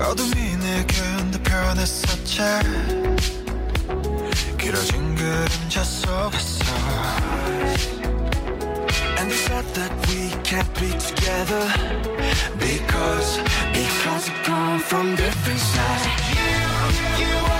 어둠이 내게 변했었지 길어진 그림자 속에서 And they said that we can't be together Because, because we come from different sides You, you are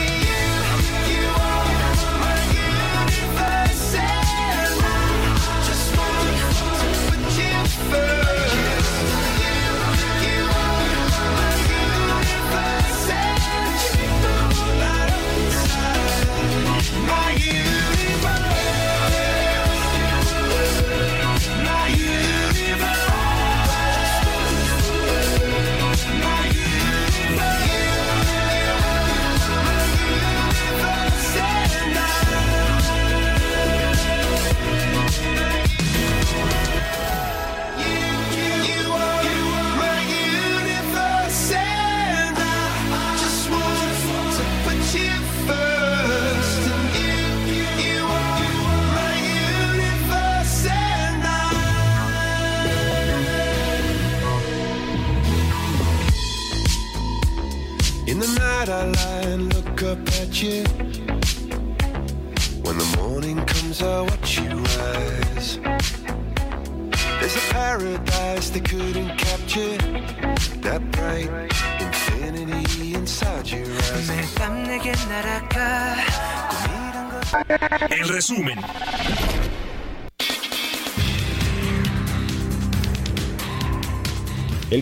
consumen.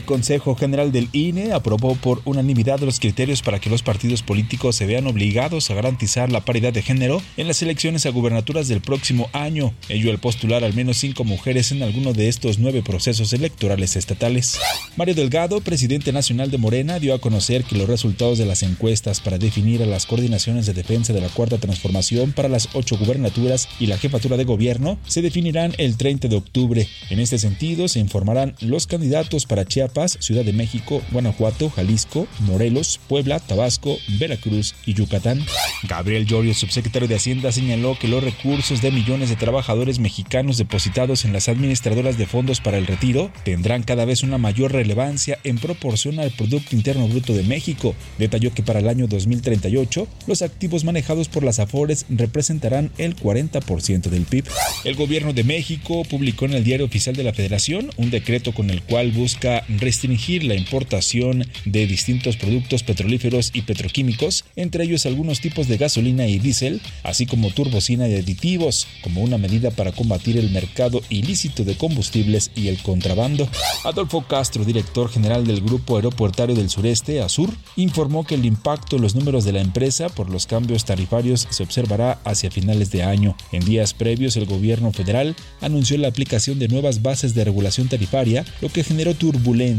Consejo General del INE aprobó por unanimidad los criterios para que los partidos políticos se vean obligados a garantizar la paridad de género en las elecciones a gubernaturas del próximo año, ello al postular al menos cinco mujeres en alguno de estos nueve procesos electorales estatales. Mario Delgado, presidente nacional de Morena, dio a conocer que los resultados de las encuestas para definir a las coordinaciones de defensa de la Cuarta Transformación para las ocho gubernaturas y la jefatura de gobierno se definirán el 30 de octubre. En este sentido, se informarán los candidatos para Chiapas Ciudad de México, Guanajuato, Jalisco, Morelos, Puebla, Tabasco, Veracruz y Yucatán. Gabriel Llorio, subsecretario de Hacienda, señaló que los recursos de millones de trabajadores mexicanos depositados en las administradoras de fondos para el retiro tendrán cada vez una mayor relevancia en proporción al Producto Interno Bruto de México. Detalló que para el año 2038 los activos manejados por las AFORES representarán el 40% del PIB. El gobierno de México publicó en el Diario Oficial de la Federación un decreto con el cual busca restringir la importación de distintos productos petrolíferos y petroquímicos, entre ellos algunos tipos de gasolina y diésel, así como turbocina y aditivos, como una medida para combatir el mercado ilícito de combustibles y el contrabando. Adolfo Castro, director general del Grupo Aeropuertario del Sureste, ASUR, informó que el impacto en los números de la empresa por los cambios tarifarios se observará hacia finales de año. En días previos, el gobierno federal anunció la aplicación de nuevas bases de regulación tarifaria, lo que generó turbulencia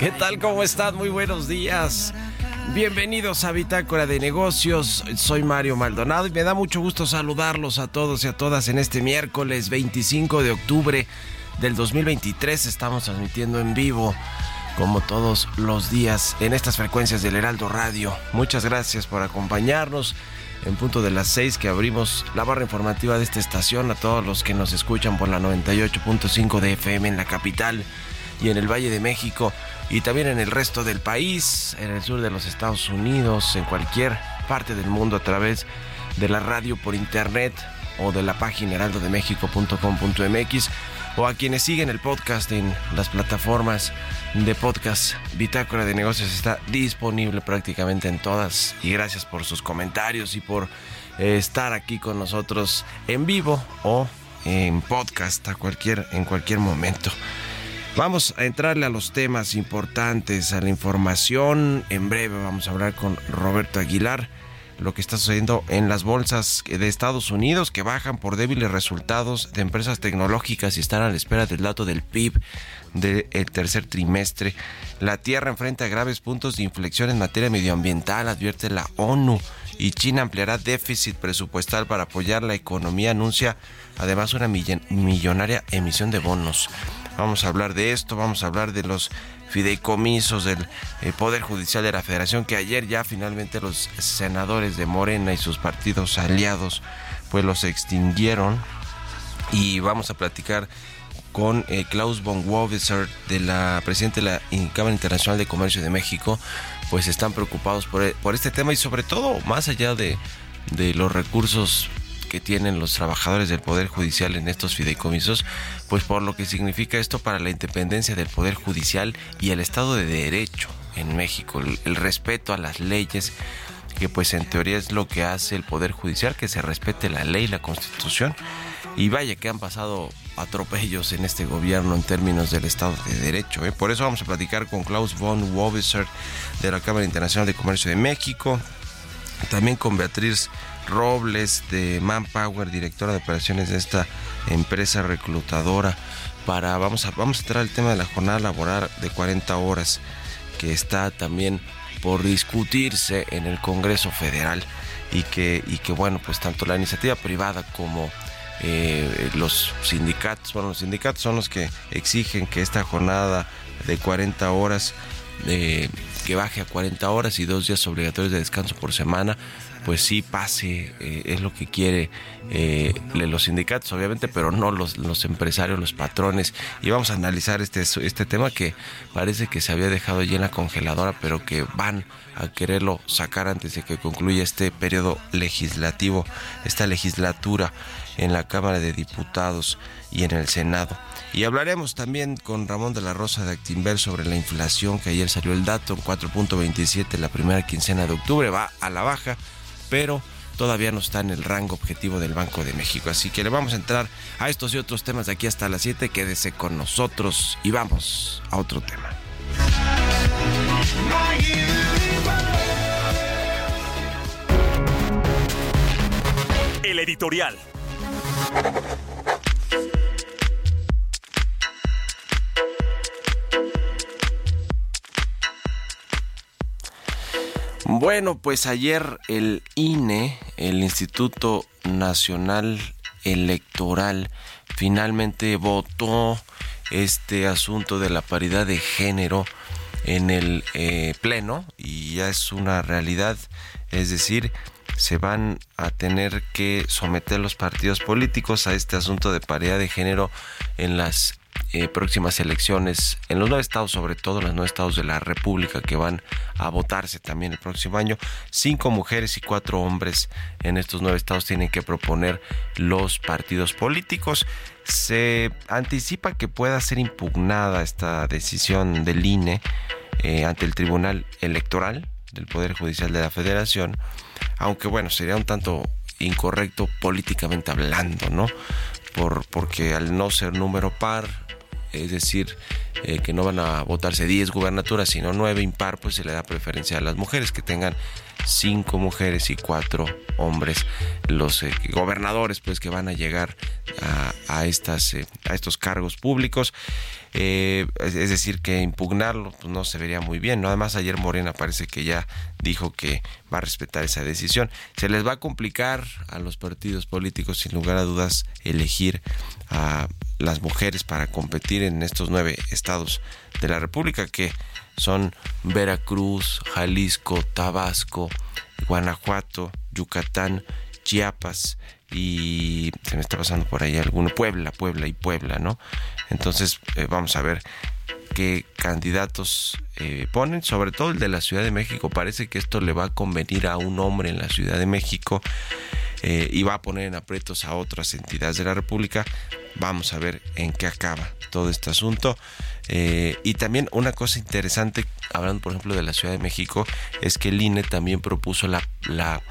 ¿Qué tal? ¿Cómo están? Muy buenos días. Bienvenidos a Bitácora de Negocios. Soy Mario Maldonado y me da mucho gusto saludarlos a todos y a todas en este miércoles 25 de octubre del 2023. Estamos transmitiendo en vivo como todos los días en estas frecuencias del Heraldo Radio. Muchas gracias por acompañarnos en punto de las 6 que abrimos la barra informativa de esta estación. A todos los que nos escuchan por la 98.5 de FM en la capital y en el Valle de México y también en el resto del país, en el sur de los Estados Unidos, en cualquier parte del mundo a través de la radio por internet o de la página heraldodemexico.com.mx o a quienes siguen el podcast en las plataformas de podcast. Bitácora de Negocios está disponible prácticamente en todas y gracias por sus comentarios y por eh, estar aquí con nosotros en vivo o en podcast a cualquier, en cualquier momento. Vamos a entrarle a los temas importantes, a la información. En breve vamos a hablar con Roberto Aguilar lo que está sucediendo en las bolsas de Estados Unidos que bajan por débiles resultados de empresas tecnológicas y están a la espera del dato del PIB del tercer trimestre. La Tierra enfrenta graves puntos de inflexión en materia medioambiental, advierte la ONU, y China ampliará déficit presupuestal para apoyar la economía, anuncia además una millonaria emisión de bonos. Vamos a hablar de esto, vamos a hablar de los fideicomisos del eh, Poder Judicial de la Federación, que ayer ya finalmente los senadores de Morena y sus partidos aliados pues los extinguieron. Y vamos a platicar con eh, Klaus von Woviser, de la presidenta de la Cámara Internacional de Comercio de México, pues están preocupados por, por este tema y sobre todo más allá de, de los recursos que tienen los trabajadores del Poder Judicial en estos fideicomisos, pues por lo que significa esto para la independencia del Poder Judicial y el Estado de Derecho en México, el, respeto a las leyes que pues en teoría es lo que hace el Poder Judicial, que se respete la ley, la Constitución. Y vaya que han pasado atropellos en este gobierno en términos del Estado de Derecho. ¿eh? Por eso vamos a platicar con Klaus von Wobiser de la Cámara Internacional de Comercio de México, también con Beatriz Robles de Manpower, directora de operaciones de esta empresa reclutadora. Para, vamos, a, vamos a entrar al tema de la jornada laboral de 40 horas que está también por discutirse en el Congreso Federal y que, y que bueno, pues tanto la iniciativa privada como eh, los sindicatos, bueno, los sindicatos son los que exigen que esta jornada de 40 horas, eh, que baje a 40 horas y dos días obligatorios de descanso por semana, pues sí pase, eh, es lo que quiere eh, los sindicatos, obviamente, pero no los, los empresarios, los patrones. Y vamos a analizar este, este tema que parece que se había dejado ya en la congeladora, pero que van a quererlo sacar antes de que concluya este periodo legislativo, esta legislatura en la Cámara de Diputados y en el Senado. Y hablaremos también con Ramón de la Rosa de Actinver sobre la inflación, que ayer salió el dato, 4.27 la primera quincena de octubre, va a la baja pero todavía no está en el rango objetivo del Banco de México. Así que le vamos a entrar a estos y otros temas de aquí hasta las 7. Quédese con nosotros y vamos a otro tema. El editorial. Bueno, pues ayer el INE, el Instituto Nacional Electoral, finalmente votó este asunto de la paridad de género en el eh, Pleno y ya es una realidad, es decir, se van a tener que someter los partidos políticos a este asunto de paridad de género en las eh, próximas elecciones en los nueve estados, sobre todo los nueve estados de la República que van a votarse también el próximo año. Cinco mujeres y cuatro hombres en estos nueve estados tienen que proponer los partidos políticos. Se anticipa que pueda ser impugnada esta decisión del INE eh, ante el Tribunal Electoral del Poder Judicial de la Federación, aunque bueno, sería un tanto incorrecto políticamente hablando, ¿no? Por, porque al no ser número par, es decir, eh, que no van a votarse 10 gubernaturas, sino 9 impar, pues se le da preferencia a las mujeres, que tengan 5 mujeres y 4 hombres, los eh, gobernadores pues que van a llegar a, estas, eh, a estos cargos públicos. es decir, que impugnarlo pues, no se vería muy bien. ¿no? Además, ayer Morena parece que ya dijo que va a respetar esa decisión. Se les va a complicar a los partidos políticos, sin lugar a dudas, elegir a las mujeres para competir en estos nueve estados de la República que son Veracruz, Jalisco, Tabasco, Guanajuato, Yucatán, Chiapas y se me está pasando por ahí alguno, Puebla, Puebla y Puebla, ¿no? Entonces eh, vamos a ver qué candidatos eh, ponen, sobre todo el de la Ciudad de México. Parece que esto le va a convenir a un hombre en la Ciudad de México eh, y va a poner en aprietos a otras entidades de la República. Vamos a ver en qué acaba todo este asunto. Eh, y también una cosa interesante, hablando por ejemplo de la Ciudad de México, es que el INE también propuso la, la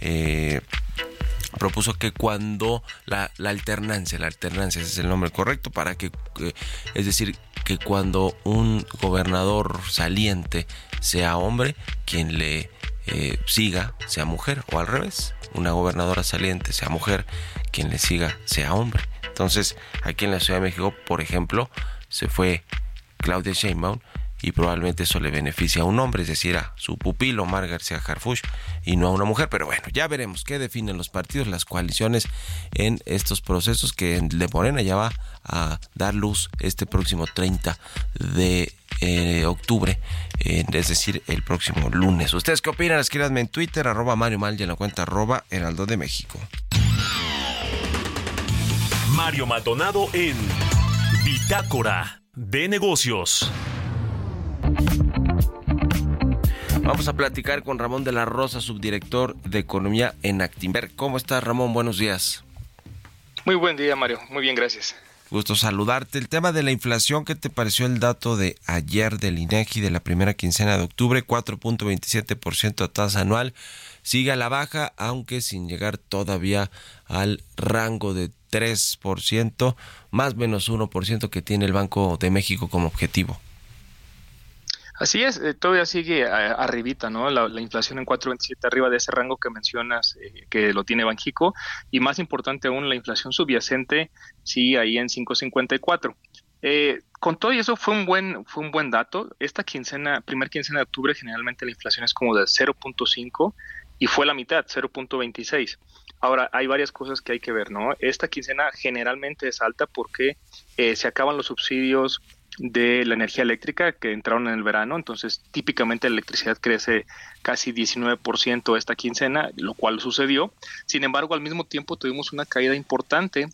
eh, propuso que cuando la, alternancia, la alternancia es el nombre correcto, para que, es decir, que cuando un gobernador saliente sea hombre, quien le siga sea mujer o al revés una gobernadora saliente sea mujer, quien le siga sea hombre. Entonces, aquí en la Ciudad de México, por ejemplo, se fue Claudia Sheinbaum y probablemente eso le beneficia a un hombre, es decir, a su pupilo Omar García Harfush y no a una mujer. Pero bueno, ya veremos qué definen los partidos, las coaliciones en estos procesos que de Morena ya va a dar luz este próximo 30 de eh, octubre, es decir, el próximo lunes. ¿Ustedes qué opinan? Escríbanme en Twitter, arroba Mario Mal y en la cuenta arroba Heraldo de México. Mario Maldonado en Bitácora de Negocios. Vamos a platicar con Ramón de la Rosa, subdirector de Economía en Actimber. ¿Cómo estás, Ramón? Buenos días. Muy buen día, Mario. Muy bien, gracias. Gusto saludarte. El tema de la inflación, ¿qué te pareció el dato de ayer del INEGI de la primera quincena de octubre? 4.27% a tasa anual. Sigue a la baja, aunque sin llegar todavía al rango de 3%, más menos 1% que tiene el Banco de México como objetivo. Así es, eh, todavía sigue eh, arribita, ¿no? La, inflación en 4.27 arriba de ese rango que mencionas eh, que lo tiene Banjico y más importante aún la inflación subyacente sigue ahí en 5.54. Eh, con todo eso fue un buen fue un buen dato. Esta quincena, primer quincena de octubre generalmente la inflación es como de 0.5 y fue la mitad, 0.26. Ahora, hay varias cosas que hay que ver, ¿no? Esta quincena generalmente es alta porque se acaban los subsidios de la energía eléctrica que entraron en el verano, entonces típicamente la electricidad crece casi 19% esta quincena, lo cual sucedió. Sin embargo, al mismo tiempo tuvimos una caída importante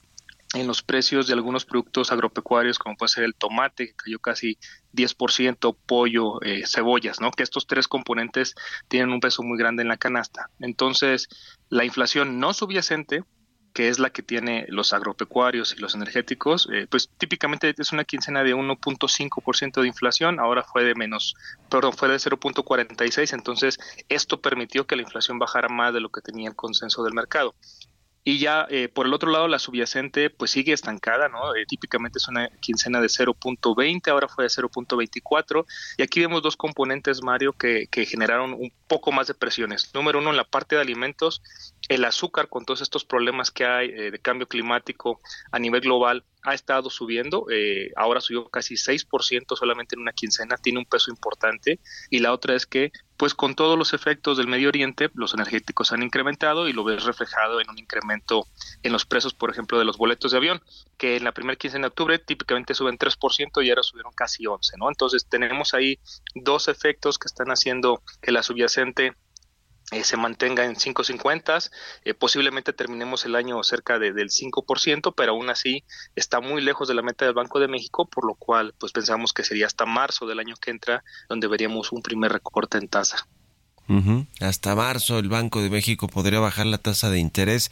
en los precios de algunos productos agropecuarios, como puede ser el tomate, que cayó casi 10%, pollo, eh, cebollas, ¿no? Que estos tres componentes tienen un peso muy grande en la canasta. Entonces, la inflación no subyacente que es la que tiene los agropecuarios y los energéticos, eh, pues típicamente es una quincena de 1.5% de inflación, ahora fue de menos, perdón, fue de 0.46, entonces esto permitió que la inflación bajara más de lo que tenía el consenso del mercado. Y ya eh, por el otro lado, la subyacente pues sigue estancada, ¿no? Eh, típicamente es una quincena de 0.20, ahora fue de 0.24. Y aquí vemos dos componentes, Mario, que, que generaron un poco más de presiones. Número uno, en la parte de alimentos, el azúcar con todos estos problemas que hay eh, de cambio climático a nivel global ha estado subiendo, eh, ahora subió casi 6% solamente en una quincena, tiene un peso importante y la otra es que pues con todos los efectos del Medio Oriente los energéticos han incrementado y lo ves reflejado en un incremento en los precios, por ejemplo, de los boletos de avión, que en la primera quincena de octubre típicamente suben 3% y ahora subieron casi 11, ¿no? Entonces tenemos ahí dos efectos que están haciendo que la subyacente eh, se mantenga en 5.50, eh, posiblemente terminemos el año cerca de, del 5%, pero aún así está muy lejos de la meta del Banco de México, por lo cual pues pensamos que sería hasta marzo del año que entra donde veríamos un primer recorte en tasa. Hasta marzo el Banco de México podría bajar la tasa de interés.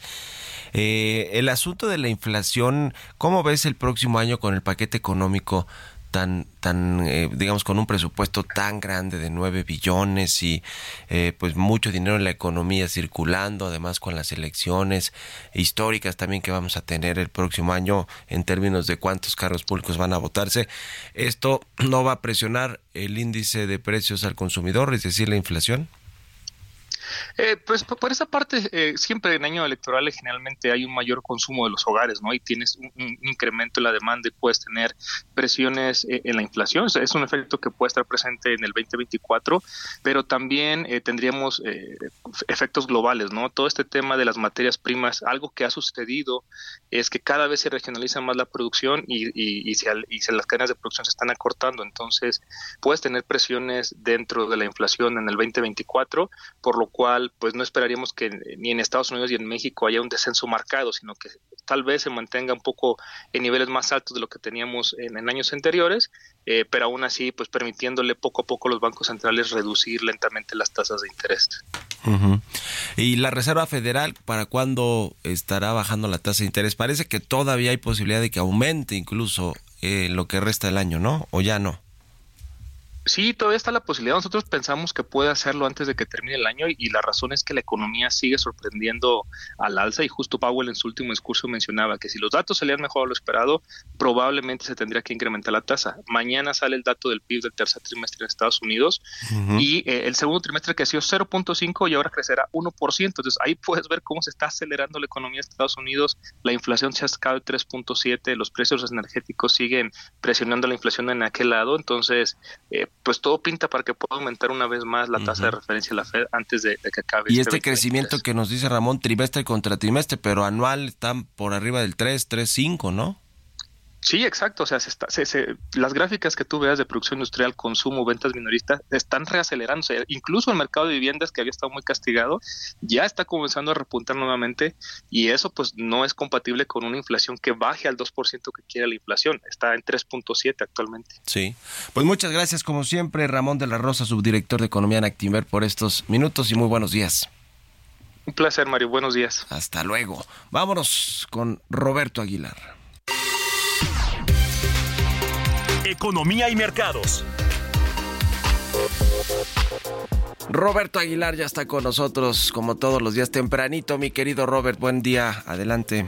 Eh, el asunto de la inflación, ¿cómo ves el próximo año con el paquete económico tan, tan eh, digamos, con un presupuesto tan grande de 9 billones y eh, pues mucho dinero en la economía circulando, además con las elecciones históricas también que vamos a tener el próximo año en términos de cuántos carros públicos van a votarse. Esto no va a presionar el índice de precios al consumidor, es decir, la inflación. Eh, pues por esa parte, eh, siempre en año electoral generalmente hay un mayor consumo de los hogares, ¿no? Y tienes un, incremento en la demanda y puedes tener presiones eh, en la inflación. es un efecto que puede estar presente en el 2024, pero también tendríamos efectos globales, ¿no? Todo este tema de las materias primas, algo que ha sucedido es que cada vez se regionaliza más la producción y, y, y, y las cadenas de producción se están acortando. Entonces, puedes tener presiones dentro de la inflación en el 2024, por lo cual pues no esperaríamos que ni en Estados Unidos y en México haya un descenso marcado, sino que tal vez se mantenga un poco en niveles más altos de lo que teníamos en, años anteriores, eh, pero aún así pues permitiéndole poco a poco a los bancos centrales reducir lentamente las tasas de interés. ¿Y la Reserva Federal para cuándo estará bajando la tasa de interés? Parece que todavía hay posibilidad de que aumente incluso eh, lo que resta del año, ¿no? ¿O ya no? Sí, todavía está la posibilidad. Nosotros pensamos que puede hacerlo antes de que termine el año y, la razón es que la economía sigue sorprendiendo al alza y justo Powell en su último discurso mencionaba que si los datos salían mejor a lo esperado, probablemente se tendría que incrementar la tasa. Mañana sale el dato del PIB del tercer trimestre en Estados Unidos y eh, el segundo trimestre creció 0.5 y ahora crecerá 1%. Entonces ahí puedes ver cómo se está acelerando la economía de Estados Unidos. La inflación se ha de 3.7, los precios energéticos siguen presionando la inflación en aquel lado. Entonces, eh, pues todo pinta para que pueda aumentar una vez más la tasa de referencia de la Fed antes de, que acabe. Y este, este crecimiento que nos dice Ramón, trimestre contra trimestre, pero anual están por arriba del 3, 3, 5, ¿no? Sí, exacto. O sea, se las gráficas que tú veas de producción industrial, consumo, ventas minoristas, están reacelerándose. Incluso el mercado de viviendas, que había estado muy castigado, ya está comenzando a repuntar nuevamente y eso pues no es compatible con una inflación que baje al 2% que quiere la inflación. Está en 3.7 actualmente. Sí. Pues muchas gracias, como siempre, Ramón de la Rosa, subdirector de Economía en Actimer, por estos minutos y muy buenos días. Un placer, Mario. Buenos días. Hasta luego. Vámonos con Roberto Aguilar. Economía y mercados. Roberto Aguilar ya está con nosotros como todos los días tempranito. Mi querido Robert, buen día. Adelante.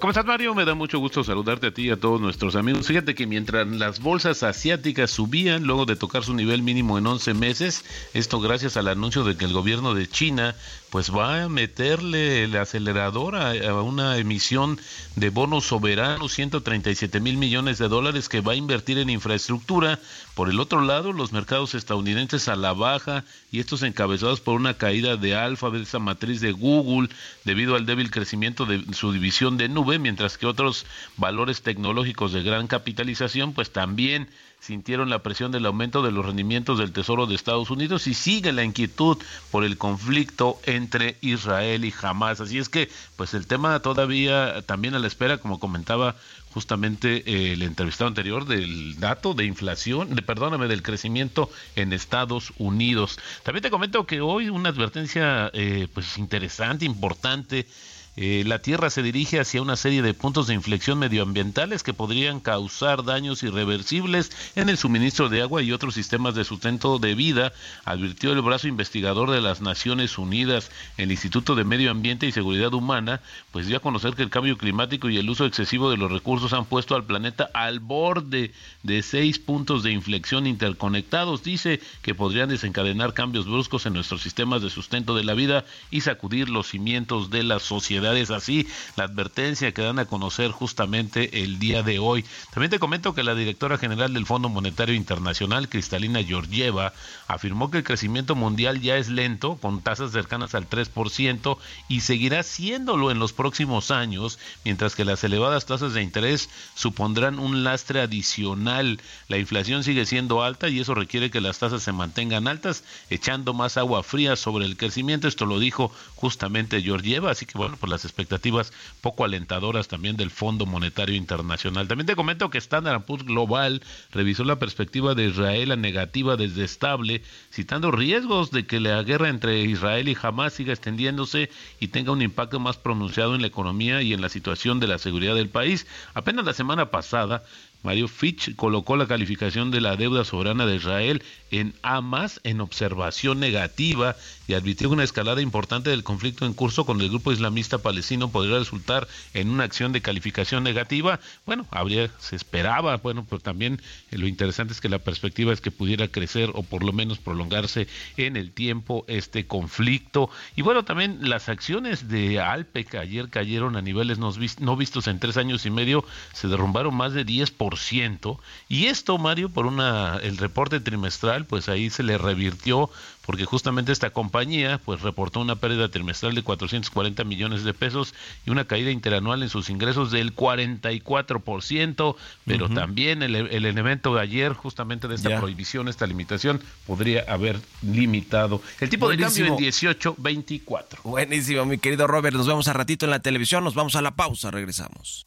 ¿Cómo estás, Mario? Me da mucho gusto saludarte a ti y a todos nuestros amigos. Fíjate que mientras las bolsas asiáticas subían luego de tocar su nivel mínimo en 11 meses, esto gracias al anuncio de que el gobierno de China pues va a meterle el acelerador a, una emisión de bonos soberanos, 137 mil millones de dólares que va a invertir en infraestructura. Por el otro lado, los mercados estadounidenses a la baja y estos encabezados por una caída de Alphabet, esa matriz de Google, debido al débil crecimiento de su división de nube, mientras que otros valores tecnológicos de gran capitalización pues también sintieron la presión del aumento de los rendimientos del Tesoro de Estados Unidos y sigue la inquietud por el conflicto entre Israel y Hamas. Así es que, pues el tema todavía también a la espera, como comentaba justamente eh, el entrevistado anterior del dato de inflación, de perdóname, del crecimiento en Estados Unidos. También te comento que hoy una advertencia eh, pues interesante, importante eh, la Tierra se dirige hacia una serie de puntos de inflexión medioambientales que podrían causar daños irreversibles en el suministro de agua y otros sistemas de sustento de vida, advirtió el brazo investigador de las Naciones Unidas, el Instituto de Medio Ambiente y Seguridad Humana, pues dio a conocer que el cambio climático y el uso excesivo de los recursos han puesto al planeta al borde de seis puntos de inflexión interconectados. Dice que podrían desencadenar cambios bruscos en nuestros sistemas de sustento de la vida y sacudir los cimientos de la sociedad es así la advertencia que dan a conocer justamente el día de hoy. También te comento que la directora general del Fondo Monetario Internacional, Cristalina Georgieva, afirmó que el crecimiento mundial ya es lento, con tasas cercanas al 3%, y seguirá siéndolo en los próximos años, mientras que las elevadas tasas de interés supondrán un lastre adicional. La inflación sigue siendo alta y eso requiere que las tasas se mantengan altas, echando más agua fría sobre el crecimiento. Esto lo dijo justamente Georgieva, así que bueno, pues las expectativas poco alentadoras también del Fondo Monetario Internacional. También te comento que Standard Poor's Global revisó la perspectiva de Israel a negativa desde estable, citando riesgos de que la guerra entre Israel y Hamas siga extendiéndose y tenga un impacto más pronunciado en la economía y en la situación de la seguridad del país. Apenas la semana pasada, Mario Fitch colocó la calificación de la deuda soberana de Israel en A en observación negativa y advirtió que una escalada importante del conflicto en curso con el grupo islamista palestino podría resultar en una acción de calificación negativa. Bueno, habría, se esperaba, bueno, pero también eh, lo interesante es que la perspectiva es que pudiera crecer o por lo menos prolongarse en el tiempo este conflicto. Y bueno, también las acciones de Alpec ayer cayeron a niveles no, no vistos en tres años y medio, se derrumbaron más de 10%. Y esto, Mario, por una el reporte trimestral, pues ahí se le revirtió porque justamente esta compañía pues reportó una pérdida trimestral de 440 millones de pesos y una caída interanual en sus ingresos del 44%, pero también el, el, elemento de ayer justamente de esta prohibición, esta limitación podría haber limitado el tipo de cambio en 18.24. Buenísimo, mi querido Robert, nos vemos a ratito en la televisión, nos vamos a la pausa, regresamos.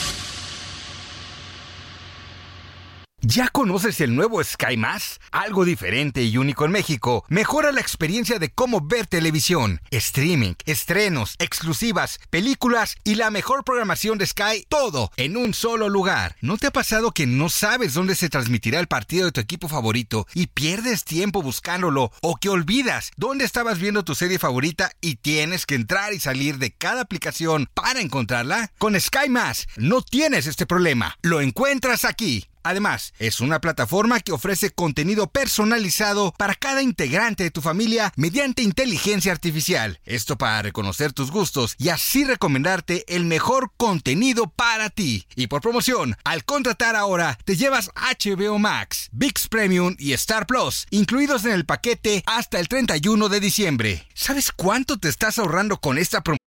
¿Ya conoces el nuevo Sky Más? Algo diferente y único en México. Mejora la experiencia de cómo ver televisión, streaming, estrenos, exclusivas, películas y la mejor programación de Sky, todo en un solo lugar. ¿No te ha pasado que no sabes dónde se transmitirá el partido de tu equipo favorito y pierdes tiempo buscándolo o que olvidas dónde estabas viendo tu serie favorita y tienes que entrar y salir de cada aplicación para encontrarla? Con Sky Más no tienes este problema. Lo encuentras aquí. Además, es una plataforma que ofrece contenido personalizado para cada integrante de tu familia mediante inteligencia artificial. Esto para reconocer tus gustos y así recomendarte el mejor contenido para ti. Y por promoción, al contratar ahora, te llevas HBO Max, VIX Premium y Star Plus, incluidos en el paquete hasta el 31 de diciembre. ¿Sabes cuánto te estás ahorrando con esta promoción?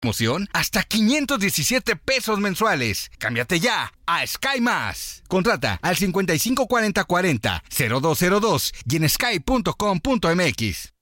Promoción hasta 517 pesos mensuales. Cámbiate ya a Sky Más. Contrata al 554040 0202 y en sky.com.mx.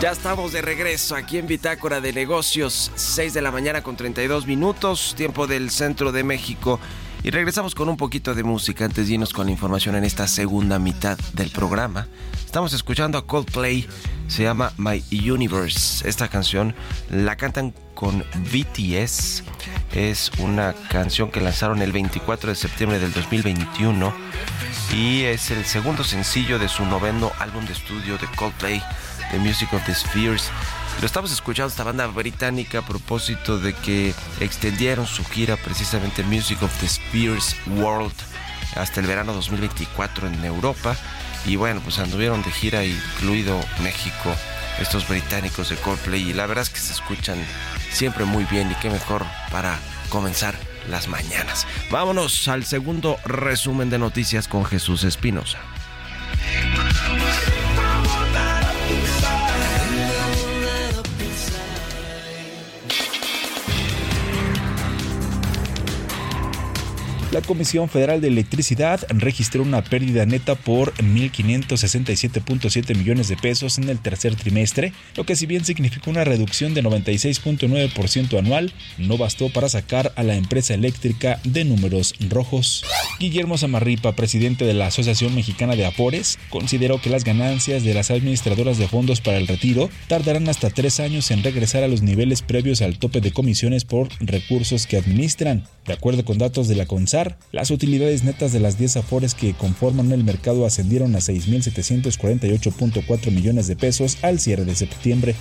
Ya estamos de regreso aquí en Bitácora de Negocios, 6 de la mañana con 32 minutos, tiempo del centro de México. Y regresamos con un poquito de música antes de irnos con la información en esta segunda mitad del programa. Estamos escuchando a Coldplay, se llama My Universe. Esta canción la cantan con BTS. Es una canción que lanzaron el 24 de septiembre del 2021 y es el segundo sencillo de su noveno álbum de estudio de Coldplay, The Music of the Spheres. Lo estamos escuchando esta banda británica a propósito de que extendieron su gira precisamente Music of the Spheres World hasta el verano 2024 en Europa. Y bueno, pues anduvieron de gira, incluido México, estos británicos de Coldplay. Y la verdad es que se escuchan siempre muy bien y qué mejor para comenzar las mañanas. Vámonos al segundo resumen de noticias con Jesús Espinosa. La Comisión Federal de Electricidad registró una pérdida neta por 1.567.7 millones de pesos en el tercer trimestre, lo que si bien significó una reducción de 96.9% anual, no bastó para sacar a la empresa eléctrica de números rojos. Guillermo Zamarripa, presidente de la Asociación Mexicana de Afores, consideró que las ganancias de las administradoras de fondos para el retiro tardarán hasta tres años en regresar a los niveles previos al tope de comisiones por recursos que administran. De acuerdo con datos de la Las utilidades netas de las 10 afores que conforman el mercado ascendieron a 6.748.4 millones de pesos al cierre de septiembre.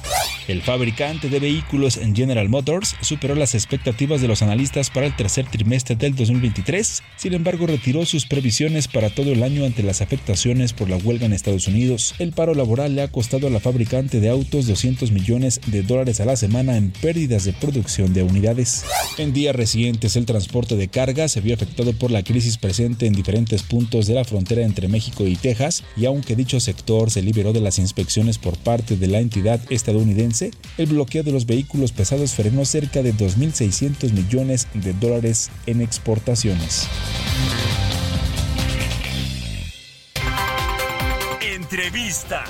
El fabricante de vehículos General Motors superó las expectativas de los analistas para el tercer trimestre del 2023, sin embargo retiró sus previsiones para todo el año ante las afectaciones por la huelga en Estados Unidos. El paro laboral le ha costado a la fabricante de autos 200 millones de dólares a la semana en pérdidas de producción de unidades. En días recientes el transporte de carga se vio afectado por la crisis presente en diferentes puntos de la frontera entre México y Texas, y aunque dicho sector se liberó de las inspecciones por parte de la entidad estadounidense, el bloqueo de los vehículos pesados frenó cerca de 2.600 millones de dólares en exportaciones. Entrevista.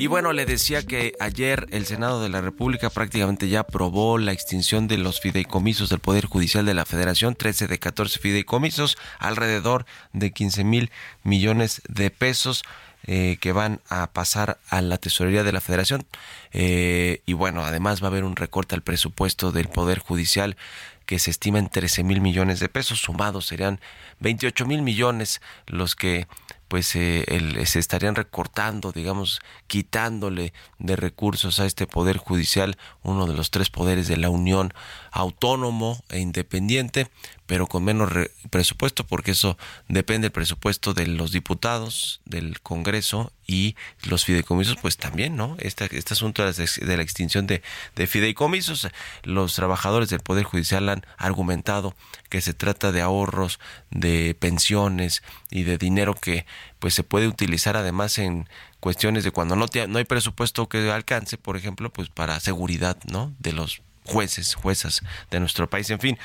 Y bueno, le decía que ayer el Senado de la República prácticamente ya aprobó la extinción de los fideicomisos del Poder Judicial de la Federación, 13 de 14 fideicomisos, alrededor de 15 mil millones de pesos. Eh, que van a pasar a la tesorería de la federación eh, y bueno además va a haber un recorte al presupuesto del poder judicial que se estima en 13 mil millones de pesos sumados serían 28 mil millones los que pues eh, el, se estarían recortando, digamos, quitándole de recursos a este poder judicial, uno de los tres poderes de la Unión, autónomo e independiente, pero con menos presupuesto, porque eso depende del presupuesto de los diputados, del Congreso y los fideicomisos, pues también, ¿no? Este, este asunto de la extinción de, de fideicomisos, los trabajadores del Poder Judicial han argumentado que se trata de ahorros, de pensiones y de dinero que pues se puede utilizar además en cuestiones de cuando no, no hay presupuesto que alcance, por ejemplo, pues para seguridad, ¿no? De los jueces, juezas de nuestro país. En fin,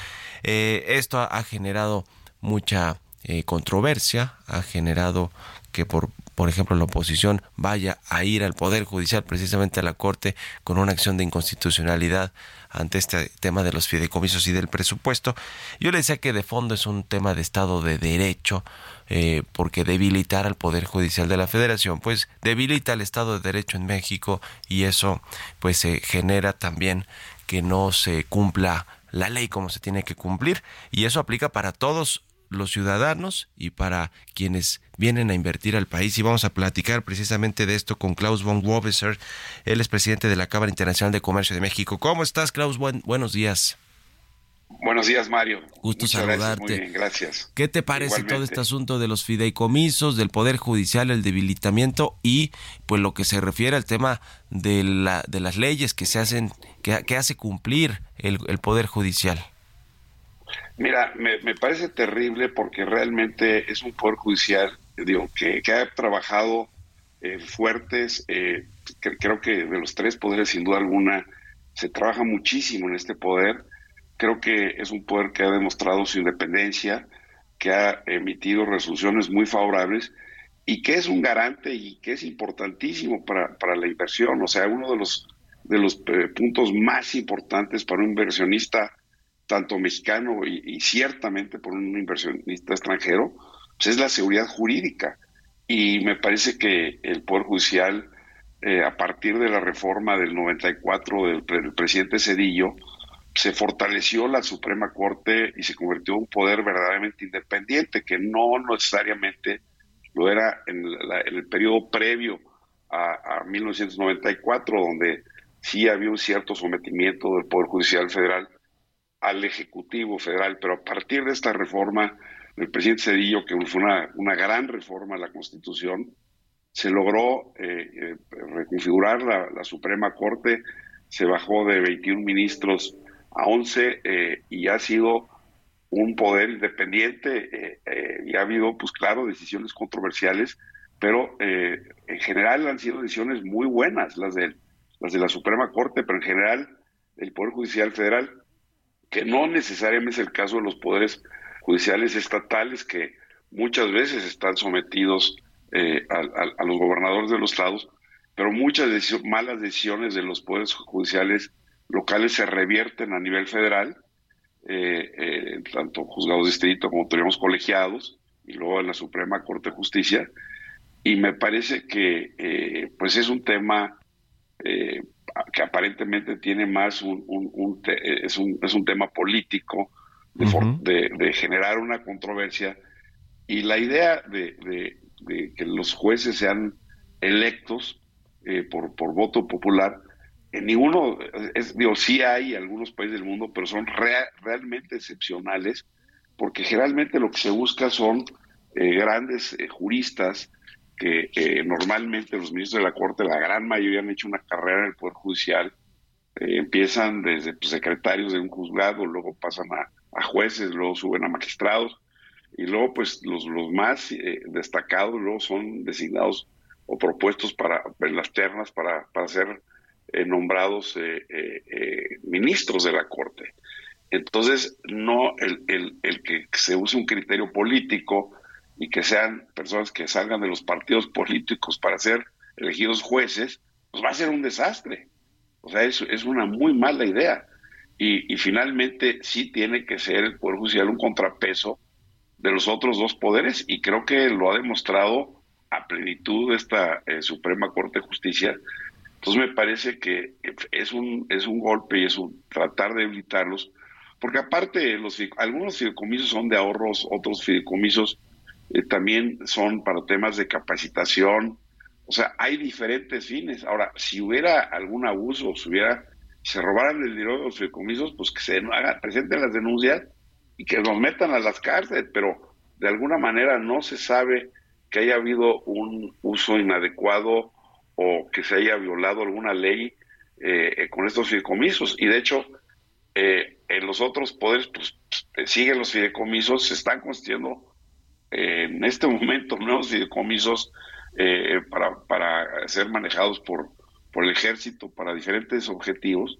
eh, esto ha, generado mucha eh, controversia, ha generado que por por ejemplo, la oposición vaya a ir al Poder Judicial, precisamente a la Corte, con una acción de inconstitucionalidad ante este tema de los fideicomisos y del presupuesto. Yo le decía que de fondo es un tema de Estado de Derecho, eh, porque debilitar al Poder Judicial de la Federación, pues debilita el Estado de Derecho en México y eso pues se genera también que no se cumpla la ley como se tiene que cumplir y eso aplica para todos los ciudadanos y para quienes vienen a invertir al país. Y vamos a platicar precisamente de esto con Klaus von Wobeser. Él es presidente de la Cámara Internacional de Comercio de México. ¿Cómo estás, Klaus? buenos días. Buenos días, Mario. Gusto saludarte. Muy bien, gracias. ¿Qué te parece todo este asunto de los fideicomisos, del Poder Judicial, el debilitamiento y pues lo que se refiere al tema de, la, de las leyes que se hacen, que, que hace cumplir el, el Poder Judicial? Mira, me, parece terrible porque realmente es un poder judicial digo, que, ha trabajado eh, fuertes. Eh, creo que de los tres poderes, sin duda alguna, se trabaja muchísimo en este poder. Creo que es un poder que ha demostrado su independencia, que ha emitido resoluciones muy favorables y que es un garante y que es importantísimo para, para la inversión. O sea, uno de los, de los eh, puntos más importantes para un inversionista tanto mexicano y, ciertamente por un inversionista extranjero, pues es la seguridad jurídica. Y me parece que el Poder Judicial, eh, a partir de la reforma del 94 del, presidente Cedillo, se fortaleció la Suprema Corte y se convirtió en un poder verdaderamente independiente, que no necesariamente lo era en, el periodo previo a, a 1994, donde sí había un cierto sometimiento del Poder Judicial Federal al Ejecutivo Federal, pero a partir de esta reforma del presidente Cedillo, que fue una, una gran reforma a la Constitución, se logró eh, eh, reconfigurar la, Suprema Corte, se bajó de 21 ministros a 11 eh, y ha sido un poder independiente y ha habido, pues claro, decisiones controversiales, pero en general han sido decisiones muy buenas las de, las de la Suprema Corte, pero en general el Poder Judicial Federal que no necesariamente es el caso de los poderes judiciales estatales que muchas veces están sometidos eh, a, los gobernadores de los estados, pero muchas malas decisiones de los poderes judiciales locales se revierten a nivel federal, eh, eh, tanto juzgados de distrito como tenemos colegiados, y luego en la Suprema Corte de Justicia, y me parece que pues es un tema que aparentemente tiene más un, es, un es un tema político de, generar una controversia. Y la idea de, que los jueces sean electos eh, por, por voto popular en ninguno es, digo sí hay algunos países del mundo pero son realmente excepcionales porque generalmente lo que se busca son eh, grandes eh, juristas que normalmente los ministros de la Corte, la gran mayoría han hecho una carrera en el Poder Judicial, eh, empiezan desde pues, secretarios de un juzgado, luego pasan a, jueces, luego suben a magistrados, y luego pues los, los más eh, destacados luego son designados o propuestos para en las ternas para, para ser eh, nombrados ministros de la Corte. Entonces, no el, el, el que se use un criterio político, y que sean personas que salgan de los partidos políticos para ser elegidos jueces, pues va a ser un desastre. O sea, es, es una muy mala idea. Y, finalmente sí tiene que ser el Poder Judicial un contrapeso de los otros dos poderes y creo que lo ha demostrado a plenitud esta eh, Suprema Corte de Justicia. Entonces me parece que es un, es un golpe y es un tratar de evitarlos, porque aparte los, algunos fideicomisos son de ahorros, otros fideicomisos eh, también son para temas de capacitación. O sea, hay diferentes fines. Ahora, si hubiera algún abuso, si hubiera, se robaran el dinero de los fideicomisos, pues que se hagan, presenten las denuncias y que nos metan a las cárceles, pero de alguna manera no se sabe que haya habido un uso inadecuado o que se haya violado alguna ley eh, eh, con estos fideicomisos. Y de hecho, en los otros poderes, pues siguen los fideicomisos, se están constituyendo en este momento nuevos fideicomisos eh, para, para ser manejados por, por el ejército para diferentes objetivos.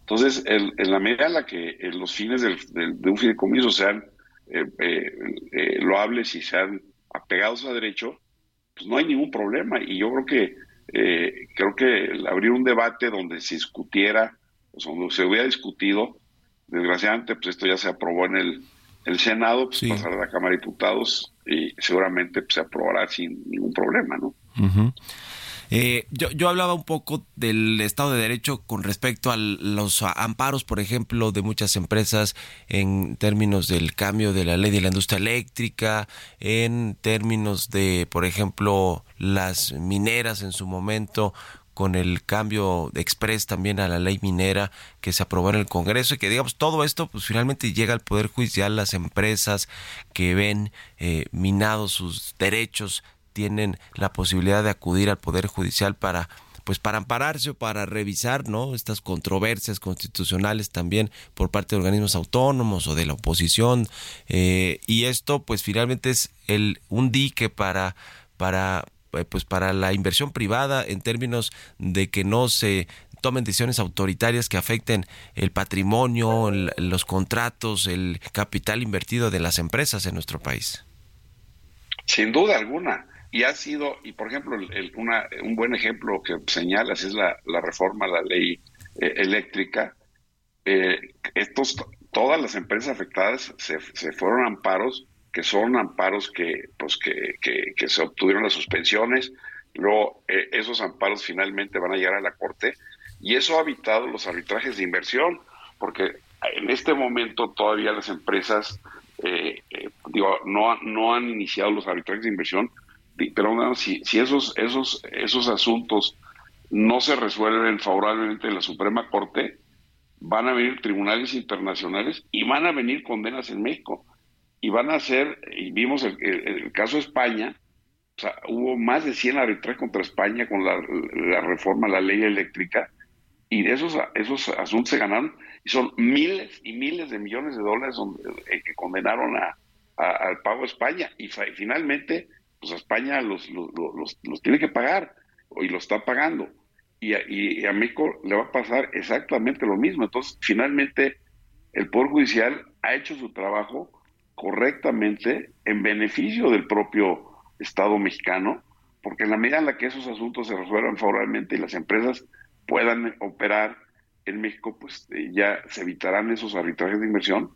Entonces, en la medida en la que eh, los fines del, de un fideicomiso sean eh, loables y sean apegados a derecho, pues no hay ningún problema. Y yo creo que eh, creo que abrir un debate donde se discutiera, o donde se hubiera discutido, desgraciadamente, pues esto ya se aprobó en el, el Senado, pues pasará a la Cámara de Diputados y seguramente pues, se aprobará sin ningún problema, ¿no? Eh, yo, yo hablaba un poco del Estado de Derecho con respecto a los amparos, por ejemplo, de muchas empresas en términos del cambio de la ley de la industria eléctrica, en términos de, por ejemplo, las mineras en su momento con el cambio express también a la ley minera que se aprobó en el Congreso y que digamos todo esto pues finalmente llega al Poder Judicial, las empresas que ven eh, minados sus derechos tienen la posibilidad de acudir al Poder Judicial para pues para ampararse o para revisar no estas controversias constitucionales también por parte de organismos autónomos o de la oposición eh, y esto pues finalmente es el un dique para para pues para la inversión privada en términos de que no se tomen decisiones autoritarias que afecten el patrimonio, los contratos, el capital invertido de las empresas en nuestro país. Sin duda alguna y ha sido, y por ejemplo, un buen ejemplo que señalas es la, reforma a la ley eh, eléctrica. Eh, estos, todas las empresas afectadas se, fueron amparos, que son amparos que, pues que, que, se obtuvieron las suspensiones, luego eh, esos amparos finalmente van a llegar a la Corte, y eso ha evitado los arbitrajes de inversión, porque en este momento todavía las empresas digo, no, no han iniciado los arbitrajes de inversión pero si, si esos, esos, esos asuntos no se resuelven favorablemente en la Suprema Corte, van a venir tribunales internacionales y van a venir condenas en México. Y van a ser, y vimos el, caso de España, o sea, hubo más de 100 arbitrajes contra España con la, reforma a la ley eléctrica, y de esos, esos asuntos se ganaron, y son miles y miles de millones de dólares donde, eh, que condenaron a, al pago de España. Y finalmente pues España los, los, tiene que pagar y lo está pagando. Y a, y a México le va a pasar exactamente lo mismo. Entonces, finalmente, el Poder Judicial ha hecho su trabajo correctamente en beneficio del propio Estado mexicano, porque en la medida en la que esos asuntos se resuelvan favorablemente y las empresas puedan operar en México, pues eh, ya se evitarán esos arbitrajes de inversión,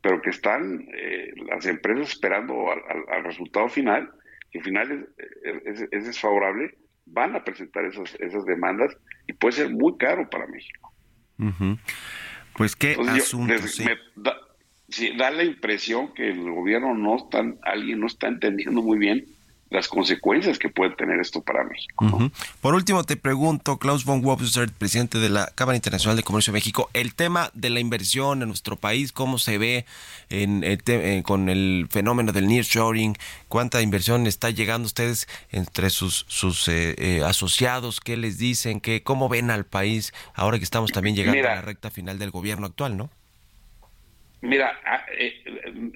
pero que están eh, las empresas esperando al resultado final que al final es, desfavorable, van a presentar esas, esas demandas y puede ser muy caro para México. Pues qué asunto, sí. da, la impresión que el gobierno no está, alguien no está entendiendo muy bien las consecuencias que puede tener esto para México. Por último, te pregunto, Klaus von Wobster, presidente de la Cámara Internacional de Comercio de México, el tema de la inversión en nuestro país, ¿cómo se ve en, con el fenómeno del nearshoring? ¿Cuánta inversión está llegando ustedes entre sus, sus eh, eh, asociados? ¿Qué les dicen? ¿Qué, ¿Cómo ven al país ahora que estamos también llegando a la recta final del gobierno actual, no? Mira, ah, eh,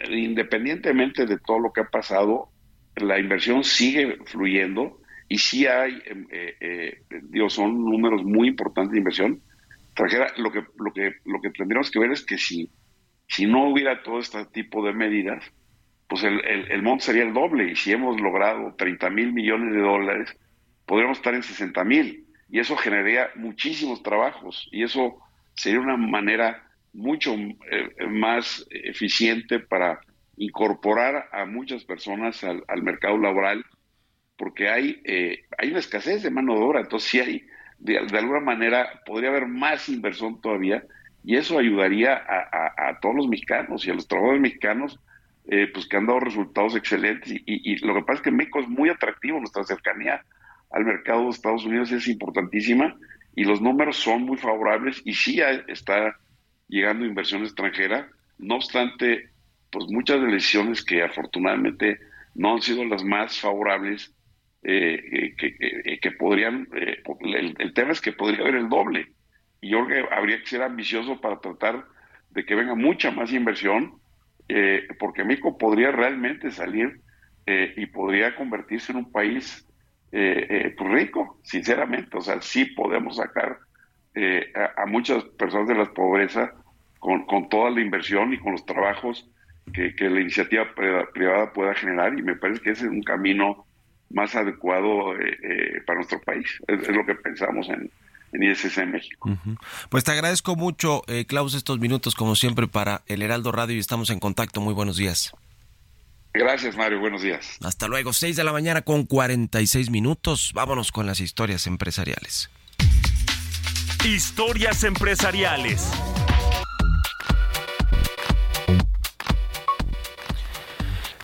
independientemente de todo lo que ha pasado, la inversión sigue fluyendo y sí hay, em, eh, eh, son números muy importantes de inversión extranjera. Lo que, lo que, lo que tendríamos que ver es que si, si no hubiera todo este tipo de medidas, pues el, el, monto sería el doble. Y si hemos logrado 30 mil millones de dólares, podríamos estar en 60 mil. Y eso generaría muchísimos trabajos. Y eso sería una manera mucho eh, más eficiente para incorporar a muchas personas al, mercado laboral, porque hay, eh, hay una escasez de mano de obra, entonces sí hay, de, alguna manera, podría haber más inversión todavía, y eso ayudaría a, todos los mexicanos y a los trabajadores mexicanos, eh, pues que han dado resultados excelentes, y, lo que pasa es que México es muy atractivo, nuestra cercanía al mercado de Estados Unidos es importantísima, y los números son muy favorables, y sí está llegando inversión extranjera, no obstante, pues muchas decisiones que afortunadamente no han sido las más favorables eh, que, que, podrían, eh, el, tema es que podría haber el doble. Y yo creo que habría que ser ambicioso para tratar de que venga mucha más inversión, eh, porque México podría realmente salir y podría convertirse en un país pues rico, sinceramente. O sea, sí podemos sacar a, a, muchas personas de la pobreza con, con toda la inversión y con los trabajos que, la iniciativa privada pueda generar y me parece que ese es un camino más adecuado eh, eh, para nuestro país. Es, lo que pensamos en, en ISS México. Pues te agradezco mucho, eh, Klaus, estos minutos como siempre para el Heraldo Radio y estamos en contacto. Muy buenos días. Gracias, Mario. Buenos días. Hasta luego. 6 de la mañana con 46 minutos. Vámonos con las historias empresariales. Historias empresariales.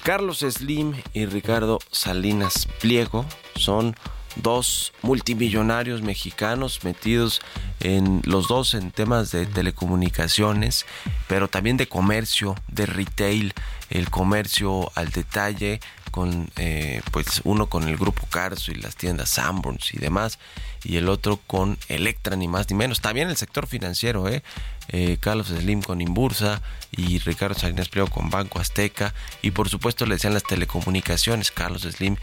Carlos Slim y Ricardo Salinas Pliego son dos multimillonarios mexicanos metidos en los dos en temas de telecomunicaciones, pero también de comercio, de retail, el comercio al detalle, con eh, pues uno con el grupo Carso y las tiendas Sanborns y demás y el otro con Electra ni más ni menos también el sector financiero ¿eh? eh Carlos Slim con Imbursa y Ricardo Salinas Pliego con Banco Azteca y por supuesto le decían las telecomunicaciones Carlos Slim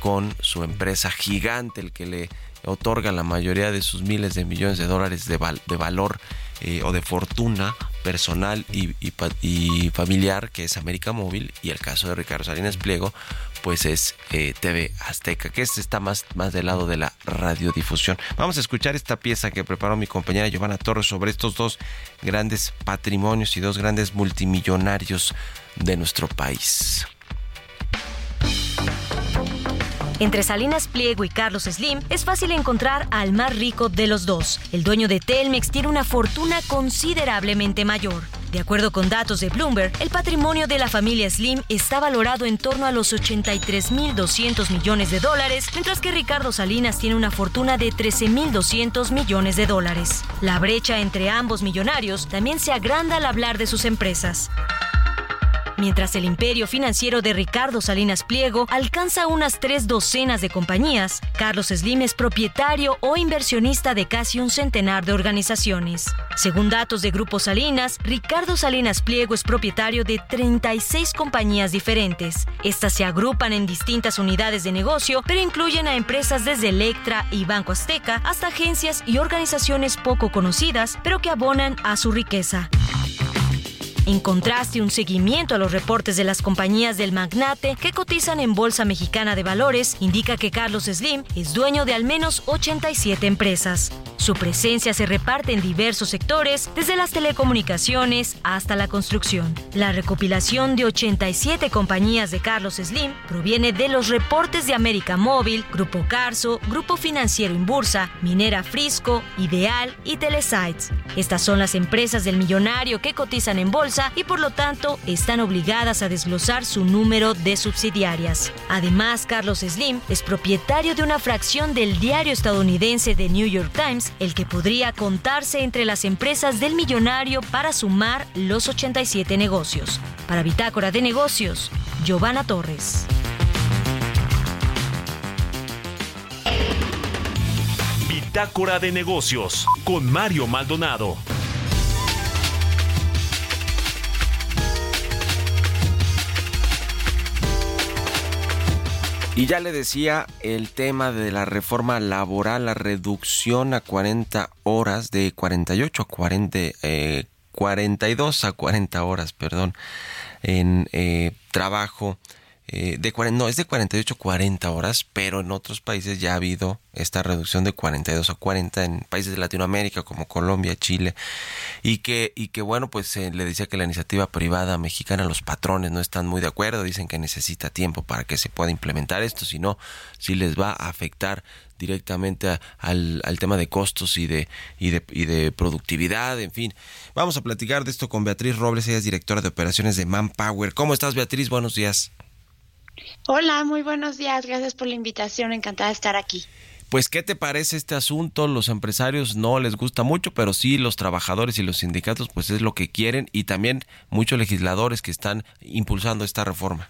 con su empresa gigante el que le otorga la mayoría de sus miles de millones de dólares de, de valor eh, o de fortuna personal y, familiar que es América Móvil y el caso de Ricardo Salinas Pliego pues es eh, TV Azteca que este está más, más del lado de la radiodifusión. Vamos a escuchar esta pieza que preparó mi compañera Giovanna Torres sobre estos dos grandes patrimonios y dos grandes multimillonarios de nuestro país entre Salinas Pliego y Carlos Slim es fácil encontrar al más rico de los dos. El dueño de Telmex tiene una fortuna considerablemente mayor. De acuerdo con datos de Bloomberg, el patrimonio de la familia Slim está valorado en torno a los 83.200 millones de dólares, mientras que Ricardo Salinas tiene una fortuna de 13.200 millones de dólares. La brecha entre ambos millonarios también se agranda al hablar de sus empresas. Mientras el imperio financiero de Ricardo Salinas Pliego alcanza unas tres docenas de compañías, Carlos Slim es propietario o inversionista de casi un centenar de organizaciones. Según datos de Grupo Salinas, Ricardo Salinas Pliego es propietario de 36 compañías diferentes. Estas se agrupan en distintas unidades de negocio, pero incluyen a empresas desde Electra y Banco Azteca hasta agencias y organizaciones poco conocidas, pero que abonan a su riqueza. En contraste, un seguimiento a los reportes de las compañías del magnate que cotizan en Bolsa Mexicana de Valores indica que Carlos Slim es dueño de al menos 87 empresas. Su presencia se reparte en diversos sectores, desde las telecomunicaciones hasta la construcción. La recopilación de 87 compañías de Carlos Slim proviene de los reportes de América Móvil, Grupo Carso, Grupo Financiero Inbursa, Minera Frisco, Ideal y Telesites. Estas son las empresas del millonario que cotizan en bolsa y por lo tanto están obligadas a desglosar su número de subsidiarias. Además, Carlos Slim es propietario de una fracción del diario estadounidense The New York Times el que podría contarse entre las empresas del millonario para sumar los 87 negocios. Para Bitácora de Negocios, Giovanna Torres. Bitácora de Negocios con Mario Maldonado. Y ya le decía el tema de la reforma laboral, la reducción a 40 horas, de 48 a 40, 42 eh, a 40 horas, perdón, en eh, trabajo eh, de no, es de 48 a 40 horas, pero en otros países ya ha habido esta reducción de 42 a 40 en países de Latinoamérica como Colombia, Chile, y que, y que bueno, pues se le decía que la iniciativa privada mexicana, los patrones no están muy de acuerdo, dicen que necesita tiempo para que se pueda implementar esto, si no, si les va a afectar directamente al, al, tema de costos y de, y de, y de productividad, en fin. Vamos a platicar de esto con Beatriz Robles, ella es directora de operaciones de Manpower. ¿Cómo estás, Beatriz? Buenos días. Hola, muy buenos días. Gracias por la invitación. Encantada de estar aquí. Pues, ¿qué te parece este asunto? Los empresarios no les gusta mucho, pero sí los trabajadores y los sindicatos, pues es lo que quieren y también muchos legisladores que están impulsando esta reforma.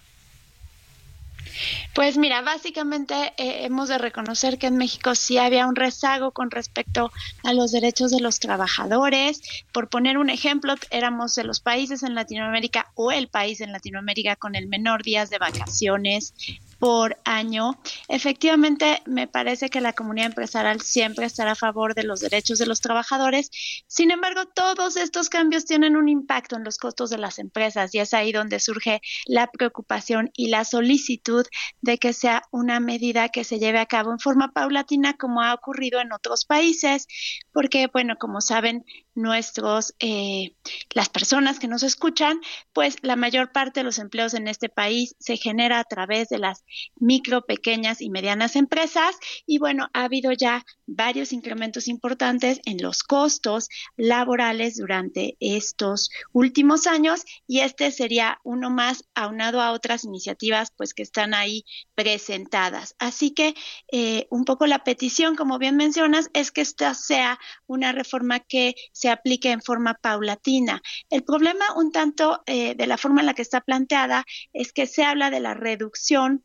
Pues mira, básicamente eh, hemos de reconocer que en México sí había un rezago con respecto a los derechos de los trabajadores. Por poner un ejemplo, éramos de los países en Latinoamérica o el país en Latinoamérica con el menor días de vacaciones por año. Efectivamente, me parece que la comunidad empresarial siempre estará a favor de los derechos de los trabajadores. Sin embargo, todos estos cambios tienen un impacto en los costos de las empresas y es ahí donde surge la preocupación y la solicitud de que sea una medida que se lleve a cabo en forma paulatina como ha ocurrido en otros países, porque, bueno, como saben, nuestros, eh, las personas que nos escuchan, pues la mayor parte de los empleos en este país se genera a través de las micro, pequeñas y medianas empresas. Y bueno, ha habido ya varios incrementos importantes en los costos laborales durante estos últimos años y este sería uno más aunado a otras iniciativas pues que están ahí presentadas. Así que eh, un poco la petición, como bien mencionas, es que esta sea una reforma que se aplique en forma paulatina. El problema un tanto eh, de la forma en la que está planteada es que se habla de la reducción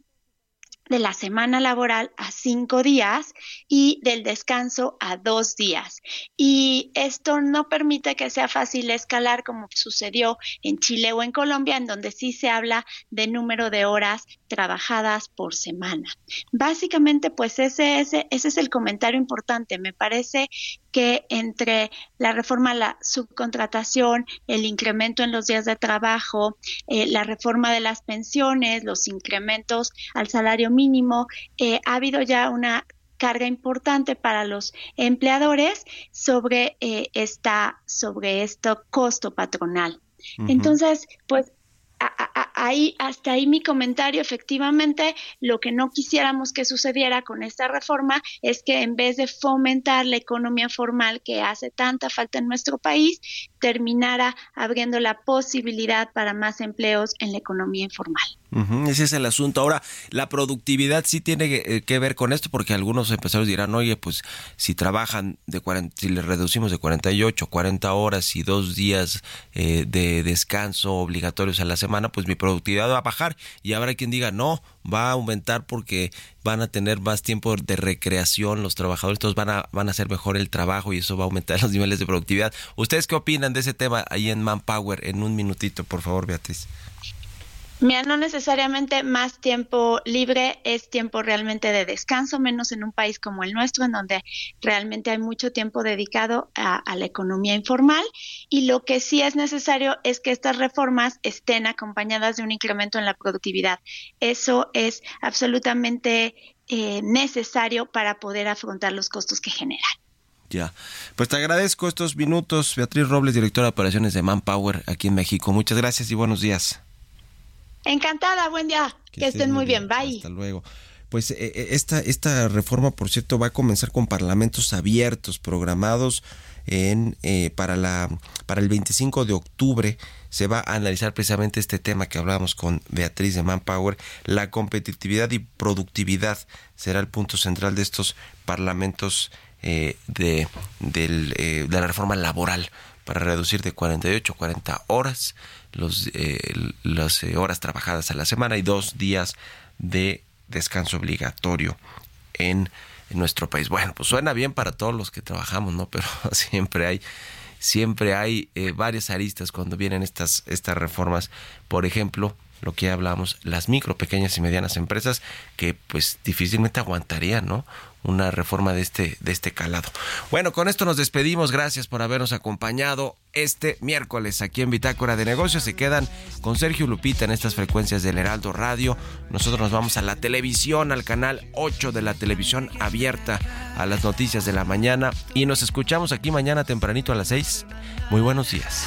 de la semana laboral a cinco días y del descanso a dos días. Y esto no permite que sea fácil escalar como sucedió en Chile o en Colombia, en donde sí se habla de número de horas trabajadas por semana. Básicamente, pues ese, ese, ese es el comentario importante. Me parece que entre la reforma a la subcontratación, el incremento en los días de trabajo, eh, la reforma de las pensiones, los incrementos al salario mínimo, eh, ha habido ya una carga importante para los empleadores sobre eh, esta sobre este costo patronal. Entonces, pues ahí, hasta ahí mi comentario. Efectivamente, lo que no quisiéramos que sucediera con esta reforma es que en vez de fomentar la economía formal que hace tanta falta en nuestro país, terminara abriendo la posibilidad para más empleos en la economía informal. ese es el asunto. Ahora, la productividad sí tiene que, eh, ver con esto, porque algunos empresarios dirán, oye, pues si trabajan de 40, si les reducimos de 48, 40 horas y dos días eh, de descanso obligatorios a la semana, pues mi productividad va a bajar. Y habrá quien diga, no, va a aumentar porque van a tener más tiempo de recreación los trabajadores, todos van a, van a hacer mejor el trabajo y eso va a aumentar los niveles de productividad. ¿Ustedes qué opinan de ese tema ahí en Manpower? En un minutito, por favor, Beatriz. Mira, no necesariamente más tiempo libre es tiempo realmente de descanso, menos en un país como el nuestro, en donde realmente hay mucho tiempo dedicado a, la economía informal. Y lo que sí es necesario es que estas reformas estén acompañadas de un incremento en la productividad. Eso es absolutamente eh, necesario para poder afrontar los costos que generan. Ya. Pues te agradezco estos minutos, Beatriz Robles, directora de operaciones de Manpower aquí en México. Muchas gracias y buenos días. Encantada, buen día. Que, estén muy bien. Bye. Hasta luego. Pues eh, eh, esta, esta reforma, por cierto, va a comenzar con parlamentos abiertos programados en, eh, para, la, para el 25 de octubre. Se va a analizar precisamente este tema que hablábamos con Beatriz de Manpower. La competitividad y productividad será el punto central de estos parlamentos de, de la reforma laboral para reducir de 48 a 40 horas los, eh, las eh, horas trabajadas a la semana y dos días de descanso obligatorio en, nuestro país. Bueno, pues suena bien para todos los que trabajamos, ¿no? Pero siempre hay siempre hay eh, varias aristas cuando vienen estas estas reformas. Por ejemplo, lo que hablamos, las micro, pequeñas y medianas empresas que pues difícilmente aguantarían, ¿no? Una reforma de este, de este calado. Bueno, con esto nos despedimos. Gracias por habernos acompañado este miércoles aquí en Bitácora de Negocios. Se quedan con Sergio Lupita en estas frecuencias del Heraldo Radio. Nosotros nos vamos a la televisión, al canal 8 de la televisión abierta a las noticias de la mañana. Y nos escuchamos aquí mañana tempranito a las 6. Muy buenos días.